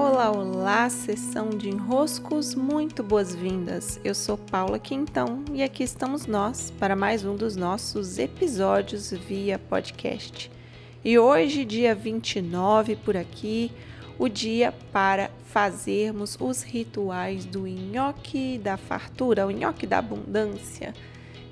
Olá, olá, sessão de enroscos, muito boas-vindas. Eu sou Paula Quintão e aqui estamos nós para mais um dos nossos episódios via podcast. E hoje, dia 29 por aqui, o dia para fazermos os rituais do nhoque da fartura, o nhoque da abundância,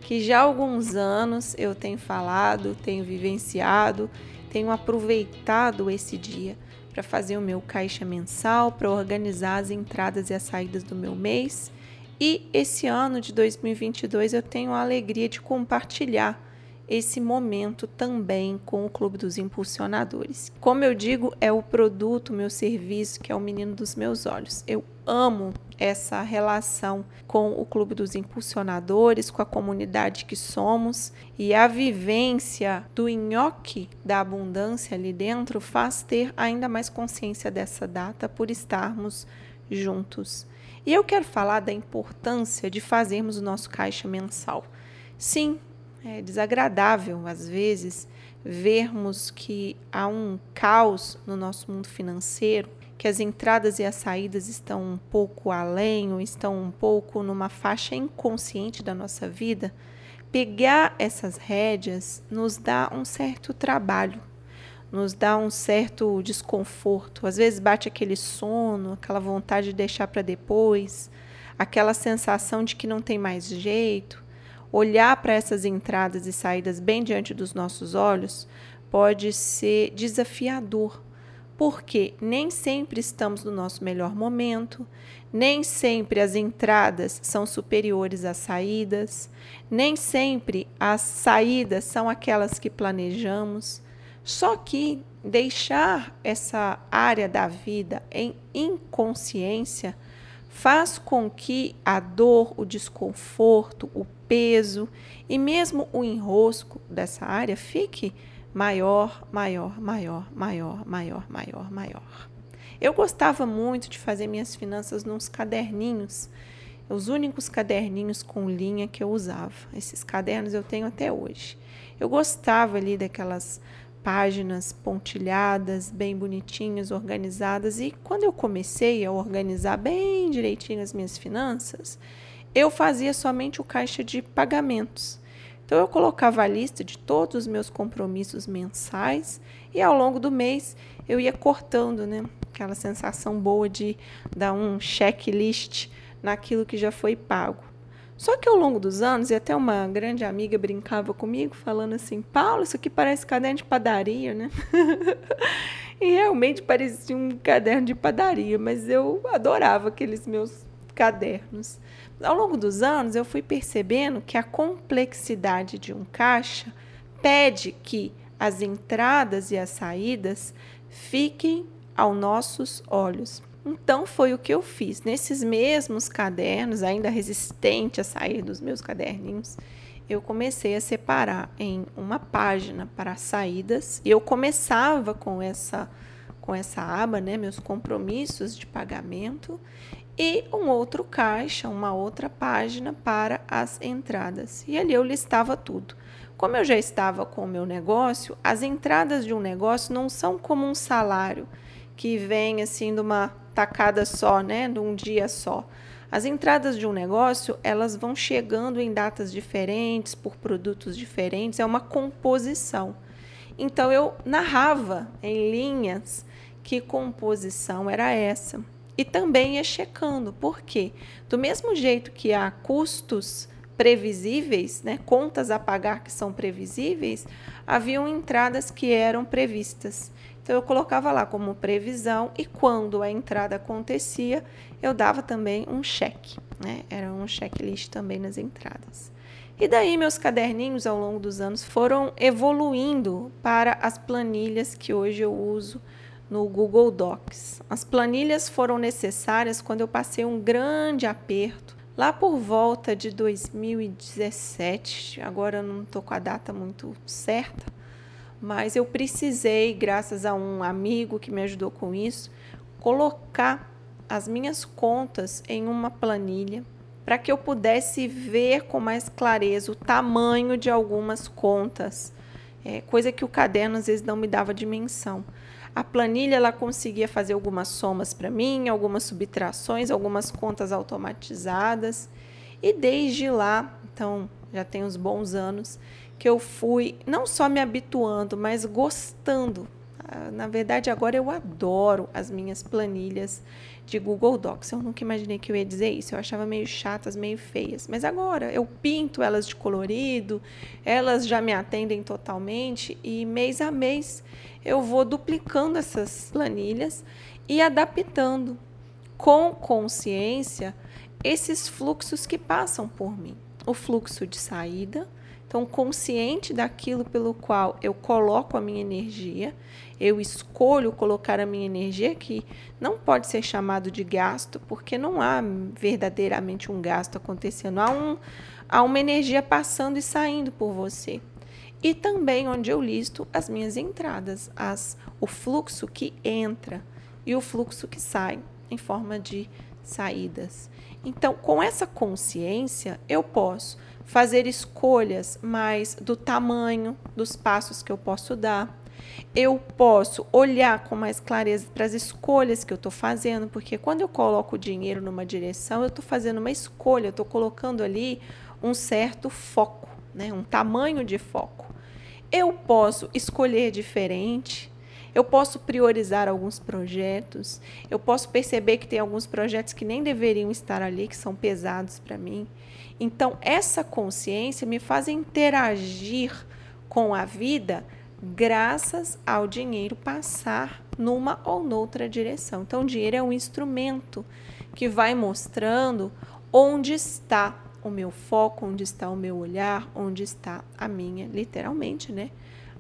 que já há alguns anos eu tenho falado, tenho vivenciado, tenho aproveitado esse dia para fazer o meu caixa mensal, para organizar as entradas e as saídas do meu mês. E esse ano de 2022 eu tenho a alegria de compartilhar esse momento também com o Clube dos Impulsionadores. Como eu digo, é o produto, meu serviço, que é o menino dos meus olhos. Eu amo essa relação com o Clube dos Impulsionadores, com a comunidade que somos e a vivência do nhoque da abundância ali dentro faz ter ainda mais consciência dessa data por estarmos juntos. E eu quero falar da importância de fazermos o nosso caixa mensal. Sim, é desagradável às vezes vermos que há um caos no nosso mundo financeiro que as entradas e as saídas estão um pouco além ou estão um pouco numa faixa inconsciente da nossa vida, pegar essas rédeas nos dá um certo trabalho, nos dá um certo desconforto. Às vezes bate aquele sono, aquela vontade de deixar para depois, aquela sensação de que não tem mais jeito. Olhar para essas entradas e saídas bem diante dos nossos olhos pode ser desafiador porque nem sempre estamos no nosso melhor momento, nem sempre as entradas são superiores às saídas, nem sempre as saídas são aquelas que planejamos. Só que deixar essa área da vida em inconsciência faz com que a dor, o desconforto, o peso e mesmo o enrosco dessa área fique maior, maior, maior, maior, maior, maior, maior. Eu gostava muito de fazer minhas finanças nos caderninhos, os únicos caderninhos com linha que eu usava. Esses cadernos eu tenho até hoje. Eu gostava ali daquelas páginas pontilhadas, bem bonitinhas, organizadas, e quando eu comecei a organizar bem direitinho as minhas finanças, eu fazia somente o caixa de pagamentos. Então eu colocava a lista de todos os meus compromissos mensais e ao longo do mês eu ia cortando, né? Aquela sensação boa de dar um checklist naquilo que já foi pago. Só que ao longo dos anos, e até uma grande amiga brincava comigo, falando assim: Paulo, isso aqui parece caderno de padaria, né? e realmente parecia um caderno de padaria, mas eu adorava aqueles meus cadernos. Ao longo dos anos, eu fui percebendo que a complexidade de um caixa pede que as entradas e as saídas fiquem aos nossos olhos. Então foi o que eu fiz. Nesses mesmos cadernos, ainda resistente a sair dos meus caderninhos, eu comecei a separar em uma página para saídas. E eu começava com essa com essa aba, né, meus compromissos de pagamento, e um outro caixa, uma outra página para as entradas. E ali eu listava tudo. Como eu já estava com o meu negócio, as entradas de um negócio não são como um salário que vem assim de uma tacada só, né, de um dia só. As entradas de um negócio, elas vão chegando em datas diferentes, por produtos diferentes, é uma composição. Então eu narrava em linhas que composição era essa e também é checando. Por quê? Do mesmo jeito que há custos previsíveis, né, contas a pagar que são previsíveis, haviam entradas que eram previstas. Então eu colocava lá como previsão e quando a entrada acontecia, eu dava também um cheque, né? Era um checklist também nas entradas. E daí meus caderninhos ao longo dos anos foram evoluindo para as planilhas que hoje eu uso no Google Docs. As planilhas foram necessárias quando eu passei um grande aperto, lá por volta de 2017. Agora eu não estou com a data muito certa, mas eu precisei, graças a um amigo que me ajudou com isso, colocar as minhas contas em uma planilha para que eu pudesse ver com mais clareza o tamanho de algumas contas, é, coisa que o caderno às vezes não me dava dimensão. A planilha ela conseguia fazer algumas somas para mim, algumas subtrações, algumas contas automatizadas. E desde lá, então já tem uns bons anos, que eu fui não só me habituando, mas gostando. Ah, na verdade, agora eu adoro as minhas planilhas de Google Docs. Eu nunca imaginei que eu ia dizer isso. Eu achava meio chatas, meio feias. Mas agora eu pinto elas de colorido, elas já me atendem totalmente e mês a mês eu vou duplicando essas planilhas e adaptando com consciência esses fluxos que passam por mim. O fluxo de saída, então consciente daquilo pelo qual eu coloco a minha energia, eu escolho colocar a minha energia que não pode ser chamado de gasto, porque não há verdadeiramente um gasto acontecendo, há, um, há uma energia passando e saindo por você. E também onde eu listo as minhas entradas, as, o fluxo que entra e o fluxo que sai em forma de saídas. Então, com essa consciência, eu posso fazer escolhas mais do tamanho dos passos que eu posso dar, eu posso olhar com mais clareza para as escolhas que eu estou fazendo, porque quando eu coloco o dinheiro numa direção, eu estou fazendo uma escolha, eu estou colocando ali um certo foco, né? um tamanho de foco. Eu posso escolher diferente, eu posso priorizar alguns projetos, eu posso perceber que tem alguns projetos que nem deveriam estar ali, que são pesados para mim. Então, essa consciência me faz interagir com a vida graças ao dinheiro passar numa ou noutra direção. Então, o dinheiro é um instrumento que vai mostrando onde está o meu foco, onde está o meu olhar, onde está a minha, literalmente, né?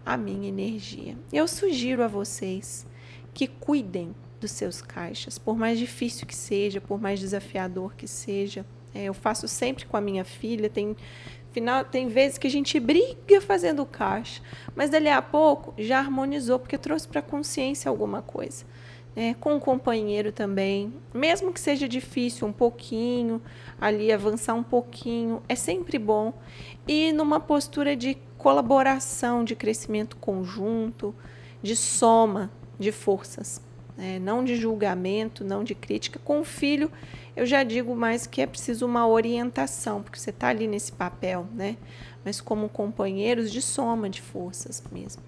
A minha energia. Eu sugiro a vocês que cuidem dos seus caixas, por mais difícil que seja, por mais desafiador que seja. É, eu faço sempre com a minha filha, tem Afinal, tem vezes que a gente briga fazendo caixa, mas dali a pouco já harmonizou, porque trouxe para a consciência alguma coisa. Né? Com o companheiro também, mesmo que seja difícil um pouquinho, ali avançar um pouquinho, é sempre bom. E numa postura de colaboração, de crescimento conjunto, de soma de forças, né? não de julgamento, não de crítica. Com o filho, eu já digo mais que é preciso uma orientação, porque você está ali nesse papel, né? Mas como companheiros de soma de forças mesmo.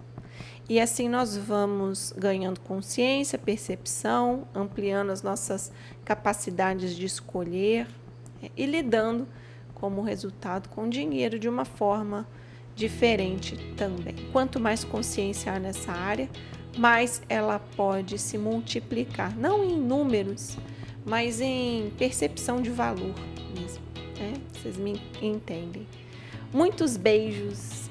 E assim nós vamos ganhando consciência, percepção, ampliando as nossas capacidades de escolher é, e lidando como resultado com o dinheiro de uma forma diferente também. Quanto mais consciência há nessa área, mais ela pode se multiplicar, não em números, mas em percepção de valor mesmo. Né? Vocês me entendem. Muitos beijos